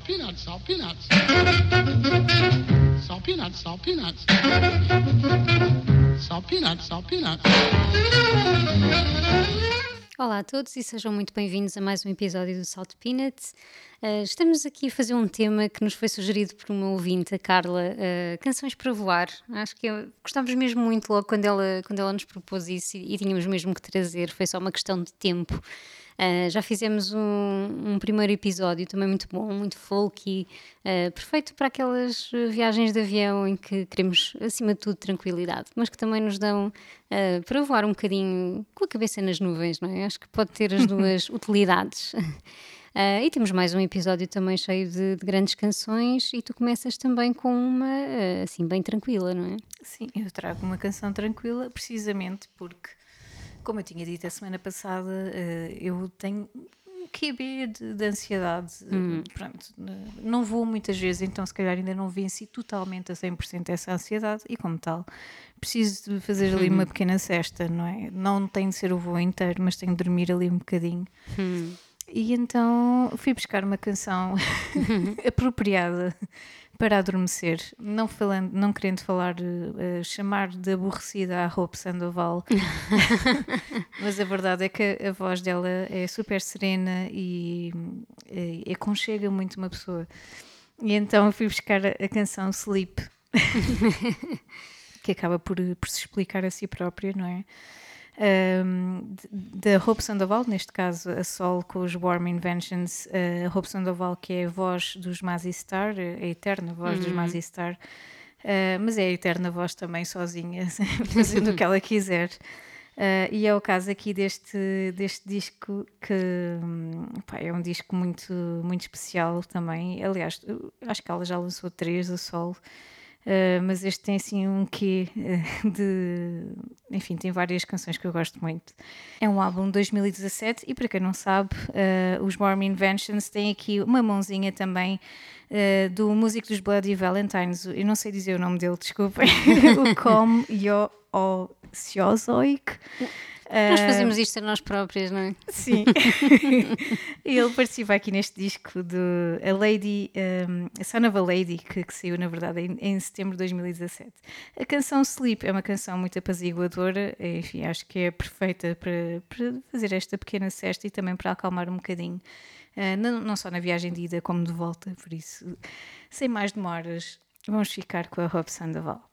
salt peanuts, salt peanuts. Salt peanuts, salt peanuts. Salt peanuts, salt peanuts. Olá a todos e sejam muito bem-vindos a mais um episódio do Salt Peanuts. Uh, estamos aqui a fazer um tema que nos foi sugerido por uma ouvinte, a Carla, uh, Canções para Voar. Acho que gostámos mesmo muito logo quando ela, quando ela nos propôs isso e, e tínhamos mesmo que trazer, foi só uma questão de tempo. Uh, já fizemos um, um, primeiro episódio também muito bom, muito folky, uh, perfeito para aquelas viagens de avião em que queremos, acima de tudo, tranquilidade, mas que também nos dão uh, para voar um bocadinho com a cabeça nas nuvens, não é? Acho que pode ter as duas utilidades. Uh, e temos mais um episódio também cheio de, de, grandes canções e tu começas também com uma uh, assim bem tranquila, não é? Sim, eu trago uma canção tranquila precisamente porque como eu tinha dito a semana passada, uh, eu tenho um QB de, de ansiedade. Hum. Pronto, não vou muitas vezes, então se calhar ainda não venci totalmente a 100% essa ansiedade e, como tal, preciso de fazer ali uma pequena cesta, não é? Não tem de ser o voo inteiro, mas tenho de dormir ali um bocadinho. Hum. E então fui buscar uma canção apropriada para adormecer, não, falando, não querendo falar, uh, chamar de aborrecida a Hope Sandoval, mas a verdade é que a, voz dela é super serena e, e aconchega muito uma pessoa. E então fui buscar a, a canção Sleep, que acaba por, por se explicar a si própria, não é? Da Hope Sandoval, neste caso a Sol com os Warm Inventions, a uh, Hope Sandoval que é a voz dos Mazzy Star, a eterna voz uhum. dos Mazzy Star, uh, mas é a eterna voz também sozinha, fazendo o que ela quiser. Uh, e é o caso aqui deste, deste disco que pá, é um disco muito, muito especial também. Aliás, acho que ela já lançou três, a Sol. Uh, mas este tem assim um quê uh, de. Enfim, tem várias canções que eu gosto muito. É um álbum de 2017 e para quem não sabe, uh, os Warm Inventions têm aqui uma mãozinha também do músico dos Bloody Valentines. Eu não sei dizer o nome dele, desculpem. o Com Yo Siozoik. Nós fazemos isto a nós próprias, não é? Sim. ele participa aqui neste disco de A Lady, um, a Son of a Lady, que, que saiu, na verdade, em, em, setembro de 2017. A canção Sleep é uma canção muito apaziguadora, enfim, acho que é perfeita para, para fazer esta pequena cesta e também para acalmar um bocadinho. Uh, não, não só na viagem de ida como de volta, por isso, sem mais demoras, vamos ficar com a Rob Sandoval.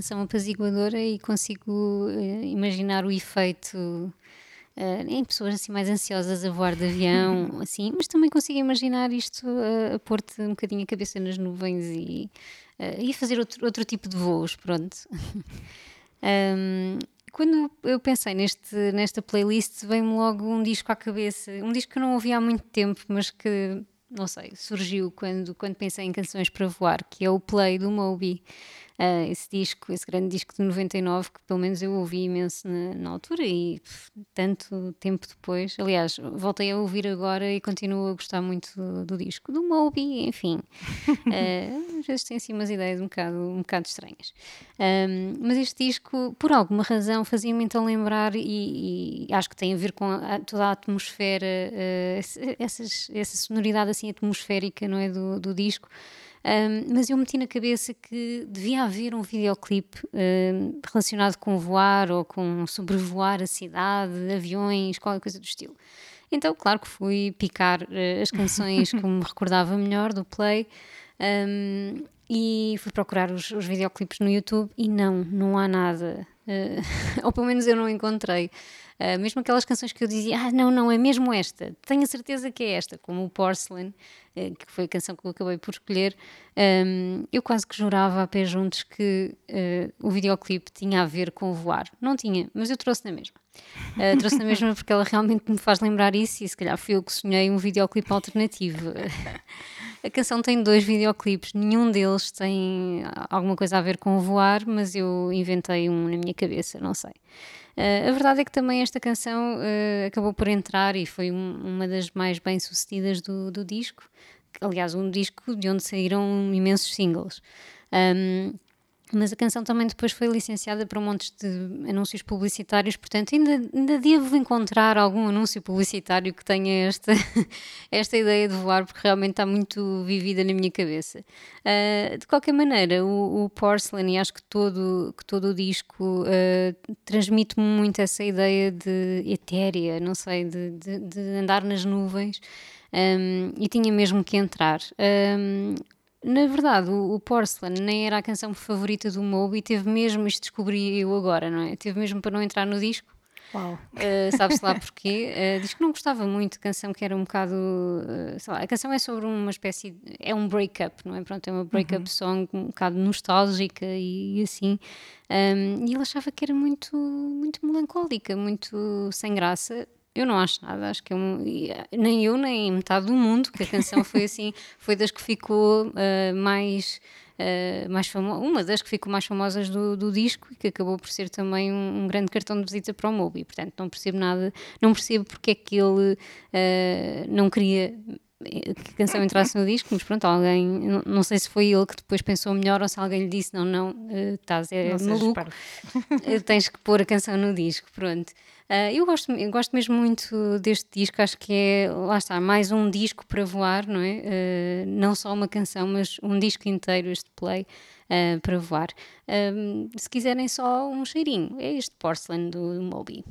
Canção apaziguadora e consigo eh, imaginar o efeito eh, em pessoas assim mais ansiosas a voar de avião, assim, mas também consigo imaginar isto eh, a pôr-te um bocadinho a cabeça nas nuvens e, eh, e a fazer outro, outro tipo de voos, pronto. Ahm, quando eu pensei neste, nesta playlist, veio-me logo um disco à cabeça, um disco que eu não ouvi há muito tempo, mas que, não sei, surgiu quando, quando pensei em canções para voar, que é o Play do Moby. Ah, esse disco, esse grande disco de 99, que pelo menos eu ouvi imenso na, na altura e pff, tanto tempo depois. Aliás, voltei a ouvir agora e continuo a gostar muito do, do disco. Do Moby, enfim. Ah, às vezes tem assim umas ideias um bocado, um bocado estranhas. Ahm, mas este disco, por alguma razão, fazia-me então lembrar, e, e acho que tem a ver com a- toda a atmosfera, esse- essas, essa sonoridade assim atmosférica, não é? Do, do disco. Um, mas eu meti na cabeça que devia haver um videoclipe um, relacionado com voar ou com sobrevoar a cidade, aviões, qualquer coisa do estilo. Então, claro que fui picar eh, as canções que me recordava melhor do Play um, e fui procurar os, os videoclipes no YouTube e não, não há nada. Eh, ou pelo menos eu não encontrei. Uh, mesmo aquelas canções que eu dizia, ah, não, não, é mesmo esta, tenho a certeza que é esta, como o Porcelain, eh, que foi a canção que eu acabei por escolher, um, eu quase que jurava a pé juntos que eh, o videoclipe tinha a ver com voar. Não tinha, mas eu trouxe na mesma. Uh, trouxe na mesma porque ela realmente me faz lembrar isso e se calhar fui eu que sonhei um videoclipe alternativo. A canção tem dois videoclipes, nenhum deles tem alguma coisa a ver com voar, mas eu inventei um na minha cabeça, não sei. Uh, a verdade é que também esta canção uh, acabou por entrar e foi um- uma das mais bem-sucedidas do, do disco. Aliás, um disco de onde saíram imensos singles. Um, mas a canção também depois foi licenciada para montes de anúncios publicitários, portanto, ainda, ainda devo encontrar algum anúncio publicitário que tenha esta, esta ideia de voar, porque realmente está muito vivida na minha cabeça. Ah, de qualquer maneira, o, o Porcelain, e acho que todo, que todo o disco ah, transmite-me muito essa ideia de etérea, não sei, de, de, de andar nas nuvens. Um, e tinha mesmo que entrar. Um, na verdade, o, o Porcelain nem era a canção favorita do Moby, teve mesmo, isto descobri eu agora, não é? Teve mesmo para não entrar no disco. Uau. Uh, Sabe-se lá porquê? Uh, diz que não gostava muito, canção que era um bocado. uh, sei lá, a canção é sobre uma espécie. de- é um break-up, não é? Pronto, é uma break-up song um bocado nostálgica e, e assim. Um, e ele achava que era muito, muito melancólica, muito sem graça. Eu não acho nada, acho que é um, e, uh, nem eu, nem metade do mundo, que a canção foi assim, foi das que ficou uh, mais uh, mais famo uma das que ficou mais famosas do, do disco e que acabou por ser também um, um grande cartão de visita para o Moby. Portanto, não percebo nada, não percebo porque é que ele uh, não queria que a canção entrasse no disco, mas pronto, alguém, não, não sei se foi ele que depois pensou melhor ou se alguém lhe disse: não, não, eh, estás é Não maluco, eh, tens que pôr a canção no disco, pronto. Ah, eu, gosto, eu gosto mesmo muito deste disco, acho que é, lá está, mais um disco para voar, não é? Ah, não só uma canção, mas um disco inteiro, este play, ah, para voar. Ah, se quiserem só um cheirinho, é este Porcelain do Moby.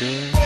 good.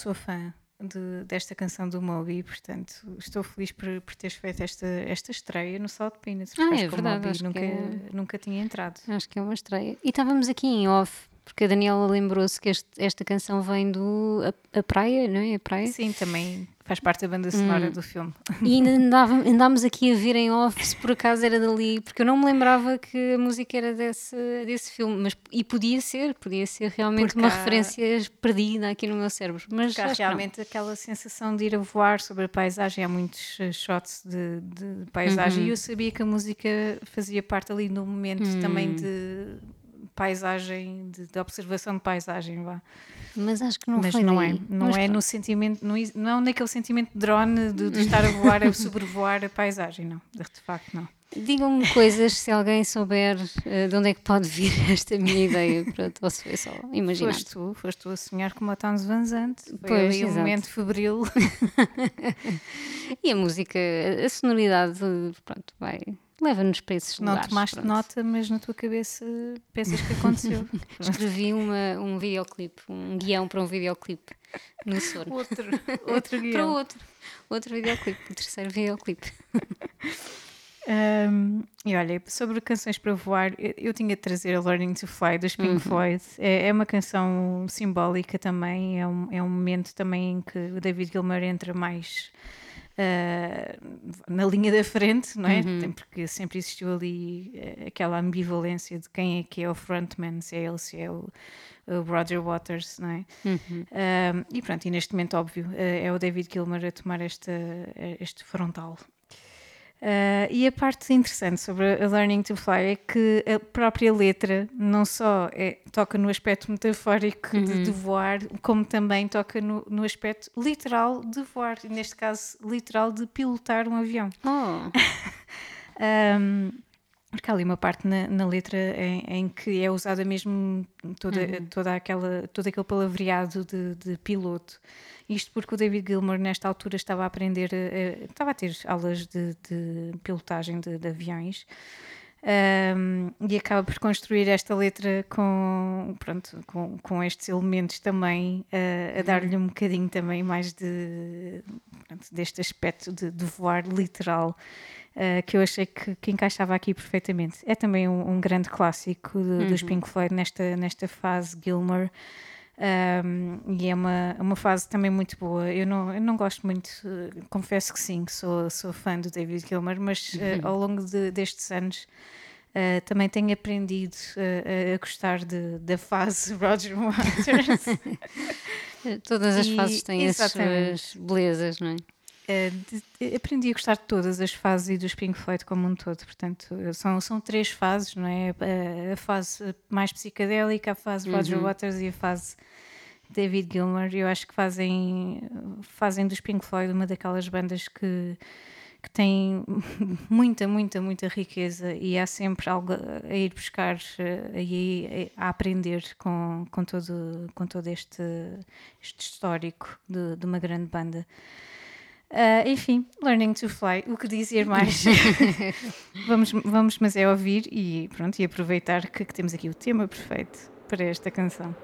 Sou fã de- desta canção do Moby, portanto estou feliz por, por teres feito esta, esta estreia no Salt Peanuts. Ah, é verdade, Moby nunca, é- nunca tinha entrado. Acho que é uma estreia. E estávamos aqui em off, porque a Daniela lembrou-se que este- esta canção vem do a, a Praia, não é? A Praia? Sim, também faz parte da banda sonora do filme. E ainda andava, andámos aqui a ver em off se por acaso era dali, porque eu não me lembrava que a música era desse, desse filme, mas e podia ser, podia ser realmente Porque uma há- referência perdida aqui no meu cérebro. Mas há realmente aquela sensação de ir a voar sobre a paisagem. Há muitos eh, shots de, de paisagem Uhum. e eu sabia que a música fazia parte ali do momento Hum. também de paisagem, de, de observação de paisagem. Vá. Mas acho que não Mas foi não daí. é, não Mas é pronto. no sentimento, não, é- não naquele sentimento de drone de, de estar a voar, a sobrevoar a paisagem, não, de facto não. Digam-me coisas se alguém souber eh, de onde é que pode vir esta minha ideia. Pronto, se foi só imaginar. Foste tu, foste tu a sonhar com uma Towns Van Zandt, foi Pois, ali um momento febril. E a música, a sonoridade, pronto, vai. Leva-nos para esses Não lugares. tomaste pronto. nota, mas na tua cabeça pensas que aconteceu. Escrevi uma, um videoclipe, um guião para um videoclipe no Sono. outro, outro Para guião. outro, outro videoclipe, o terceiro videoclipe. Um, e olha, sobre canções para voar, eu, eu tinha de trazer a Learning to Fly dos Pink Floyd. É, é uma canção simbólica também, é um, é um momento também em que o David Gilmour entra mais ah, na linha da frente, não é? Tem- Porque sempre existiu ali eh, aquela ambivalência de quem é que é o frontman, se é ele, se é o, o Roger Waters, não é? Um, e pronto, e neste momento, óbvio, eh, é o David Gilmour a tomar esta, eh, este frontal. Uh, e a parte interessante sobre a Learning to Fly é que a própria letra não só é- toca no aspecto metafórico de, de voar, como também toca no, no aspecto literal de voar, neste caso, literal de pilotar um avião. Oh, Um, porque há ali uma parte na, na letra em, em que é usada mesmo toda, toda aquela, todo aquele palavreado de, de piloto. Isto porque o David Gilmour, nesta altura, estava a aprender, a- a- estava a ter aulas de, de pilotagem de, de aviões. um, e acaba por construir esta letra com, pronto, com, com estes elementos também, uh, a dar-lhe um bocadinho também mais de, pronto, deste aspecto de, de voar literal, uh, que eu achei que, que encaixava aqui perfeitamente. É também um, um grande clássico de- dos Pink Floyd nesta, nesta fase Gilmore. Um, e é uma, uma fase também muito boa. Eu não, eu não gosto muito, eh, confesso que sim, que sou, sou fã do David Gilmour, mas eh, ao longo de- destes anos eh, também tenho aprendido eh, a gostar de- da fase Roger Waters. todas as E- fases têm as suas belezas, não é? De- aprendi a gostar de todas as fases e dos Pink Floyd como um todo. Portanto, são, são três fases, não é? A, a fase mais psicadélica, a fase Roger Waters e a fase David Gilmour. Eu acho que fazem, fazem dos Pink Floyd uma daquelas bandas que, que tem muita, muita, muita riqueza e há sempre algo a ir buscar eh, e a, a aprender com, com, todo, com todo este, este histórico de, de uma grande banda. Ah, enfim, Learning to Fly, o que dizer mais? vamos, vamos, mas é ouvir e pronto, e aproveitar que, que temos aqui o tema perfeito para esta canção.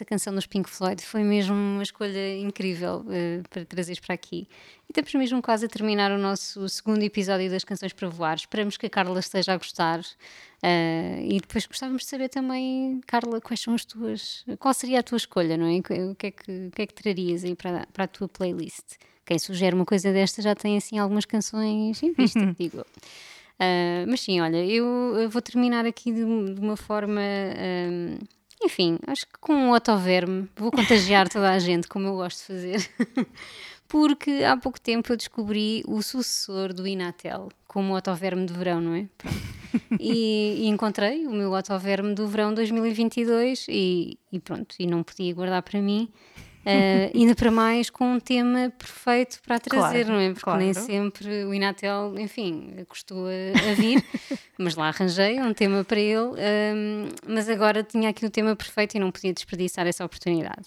Esta canção dos Pink Floyd, foi mesmo uma escolha incrível eh, para trazeres para aqui. E estamos mesmo quase a terminar o nosso segundo episódio das Canções para Voar. Esperamos que a Carla esteja a gostar. eh, e depois gostávamos de saber também, Carla, quais são as tuas. Qual seria a tua escolha, não é? O que é que, o que, é que trarias aí para, para a tua playlist? Quem sugere uma coisa desta já tem assim algumas canções em vista, digo eu. Ah, mas sim, olha, eu vou terminar aqui de, de uma forma. ahm, enfim, acho que com um autoverme vou contagiar toda a gente, como eu gosto de fazer. Porque há pouco tempo eu descobri o sucessor do Inatel como autoverme de verão, não é? E, e encontrei o meu autoverme do verão 2022 e, e pronto, e não podia guardar para mim. Ah, ainda para mais com um tema perfeito para trazer, Claro, não é? Porque nem claro. sempre o Inatel, enfim, custou a, a vir, mas lá arranjei um tema para ele. ahm, mas agora tinha aqui o tema perfeito e não podia desperdiçar essa oportunidade.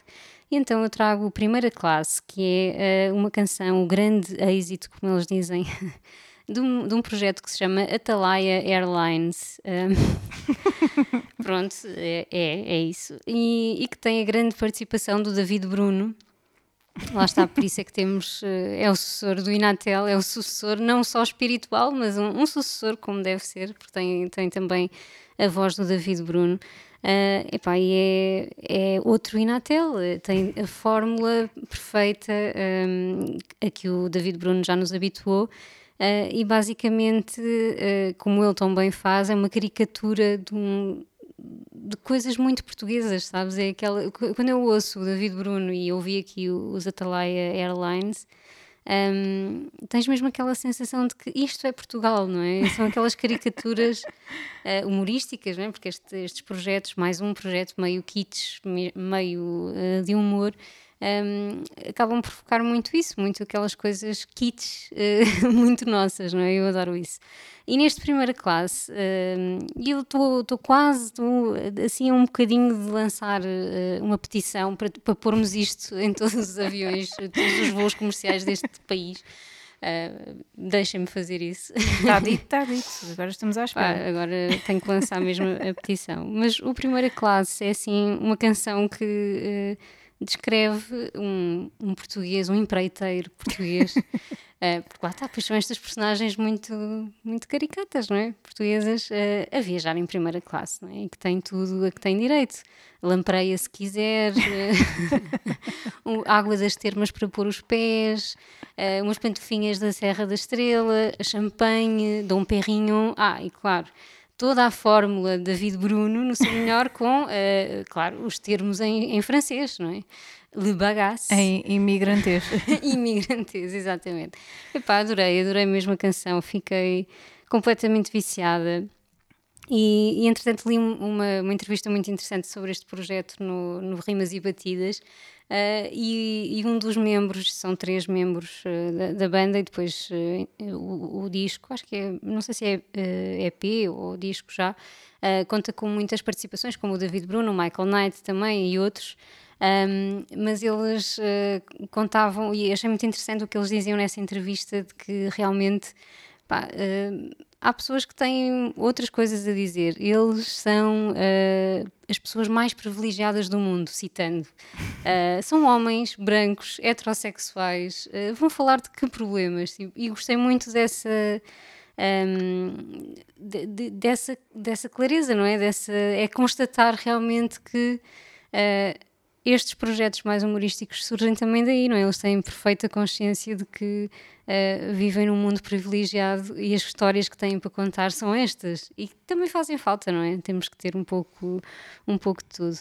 E então eu trago a primeira classe, que é ah, uma canção, o grande êxito, como eles dizem. De um, de um projeto que se chama Atalaia Airlines. ahm, Pronto, é, é, é isso. E, e que tem a grande participação do David Bruno. Lá está, por isso é que temos. eh, É o sucessor do Inatel, é o sucessor não só espiritual, mas um, um sucessor como deve ser, porque tem, tem também a voz do David Bruno. Ah, epá, e é, é outro Inatel, eh, tem a fórmula perfeita hum, a que o David Bruno já nos habituou. ah, e basicamente, ah, como ele tão bem faz, é uma caricatura de um, de coisas muito portuguesas, sabes? É aquela, quando eu ouço o David Bruno e ouvi aqui os Atalaia Airlines, hum, tens mesmo aquela sensação de que isto é Portugal, não é? São aquelas caricaturas eh, humorísticas, não é? Porque este- estes projetos, mais um projeto meio kitsch, me- meio eh, de humor, hum, acabam por focar muito isso, muito aquelas coisas kitsch, eh, muito nossas, não é? Eu adoro isso. E neste primeira classe, hum, eu estou quase, estou assim a um bocadinho de lançar eh, uma petição para, para pormos isto em todos os aviões, todos os voos comerciais deste país. Uh, Deixem-me fazer isso. Está dito, está dito. Agora estamos à Pá, espera. agora tenho que lançar mesmo a petição. Mas o Primeira Classe é assim uma canção que eh, descreve um, um português, um empreiteiro português. Eh, porque lá está, pois são estas personagens muito, muito caricatas, não é? Portuguesas eh, a viajar em primeira classe, não é? E que têm tudo a que têm direito. Lampreia se quiser, eh, água das termas para pôr os pés, umas pantofinhas da Serra da Estrela, champanhe, Dom Perrinho. Ah, e claro, toda a fórmula de David Bruno no seu melhor com, eh, claro, os termos em, em francês, não é? Le bagasse. Em imigrantês. Imigrantes, exatamente. Epá, adorei, adorei mesmo a canção, fiquei completamente viciada. E, e entretanto li um- uma, uma entrevista muito interessante sobre este projeto no, no Rimas e Batidas. ah, e, e um dos membros, são três membros ah, da, da banda, e depois ah, o, o disco, acho que é, não sei se é EP ou disco já, conta com muitas participações, como o David Bruno, o Michael Knight também e outros. Um, mas eles uh, contavam, e achei muito interessante o que eles diziam nessa entrevista, de que realmente pá, uh, há pessoas que têm outras coisas a dizer. Eles são eh, as pessoas mais privilegiadas do mundo, citando. Eh, são homens brancos, heterossexuais. eh, vão falar de que problemas? E gostei muito dessa. ehm, de- de- dessa, dessa clareza, não é? Dessa, é constatar realmente que eh, estes projetos mais humorísticos surgem também daí, não é? Eles têm perfeita consciência de que eh, vivem num mundo privilegiado e as histórias que têm para contar são estas e também fazem falta, não é? Temos que ter um pouco, um pouco de tudo.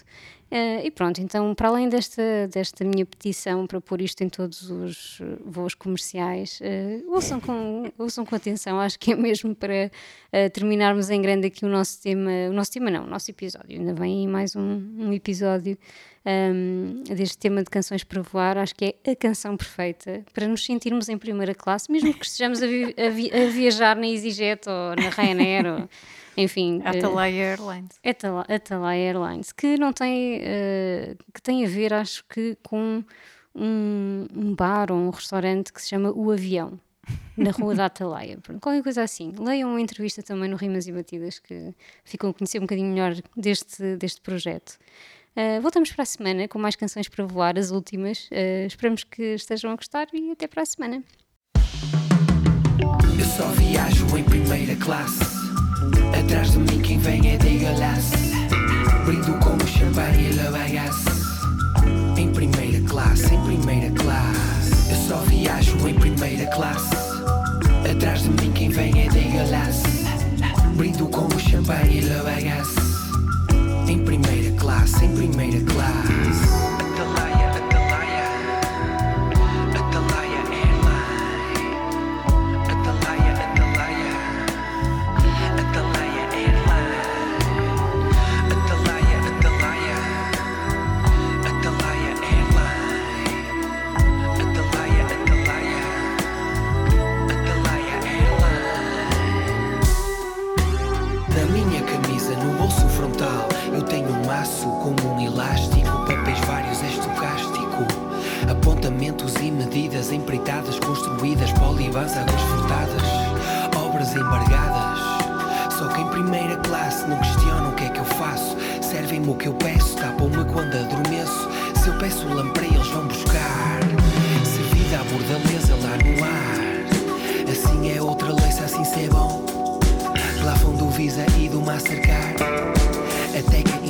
Eh, e pronto, então, para além desta, desta minha petição para pôr isto em todos os voos comerciais, eh, ouçam, com, ouçam com atenção, acho que é mesmo para eh, terminarmos em grande aqui o nosso tema, o nosso tema não, o nosso episódio. Ainda vem mais um, um episódio um, deste tema de canções para voar, acho que é a canção perfeita para nos sentirmos em primeira classe, mesmo que estejamos a, vi- a vi- a viajar na EasyJet ou na Ryanair, ou, enfim. eh, Atalaia Airlines. Atala- Atalaia Airlines, que não tem, eh, que tem a ver, acho que, com um, um bar ou um restaurante que se chama O Avião, na Rua da Atalaia. Pronto, Qualquer coisa assim. Leiam uma entrevista também no Rimas e Batidas, que ficam a conhecer um bocadinho melhor deste, deste projeto. Eh, voltamos para a semana com mais canções para voar, as últimas. Eh, esperamos que estejam a gostar e até para a semana. Eu só viajo em primeira classe. Atrás de mim quem vem é de galasse. Brindo com o champanhe e la bagasse. Em primeira classe, em primeira classe. Eu só viajo em primeira classe. Atrás de mim quem vem é de galasse. Brindo com o champanhe e la bagasse. Em primeira classe, em primeira classe. Elástico, papéis vários, é estocástico. Apontamentos e medidas empreitadas, construídas, polibans, águas furtadas, obras embargadas. Só que em primeira classe não questionam o que é que eu faço. Servem-me o que eu peço, tapam-me quando adormeço. Se eu peço lamprei, eles vão buscar. Servida à bordaleza lá no ar. Assim é outra lei, se assim se é bom. Plafond do Visa e do Mastercard Até que a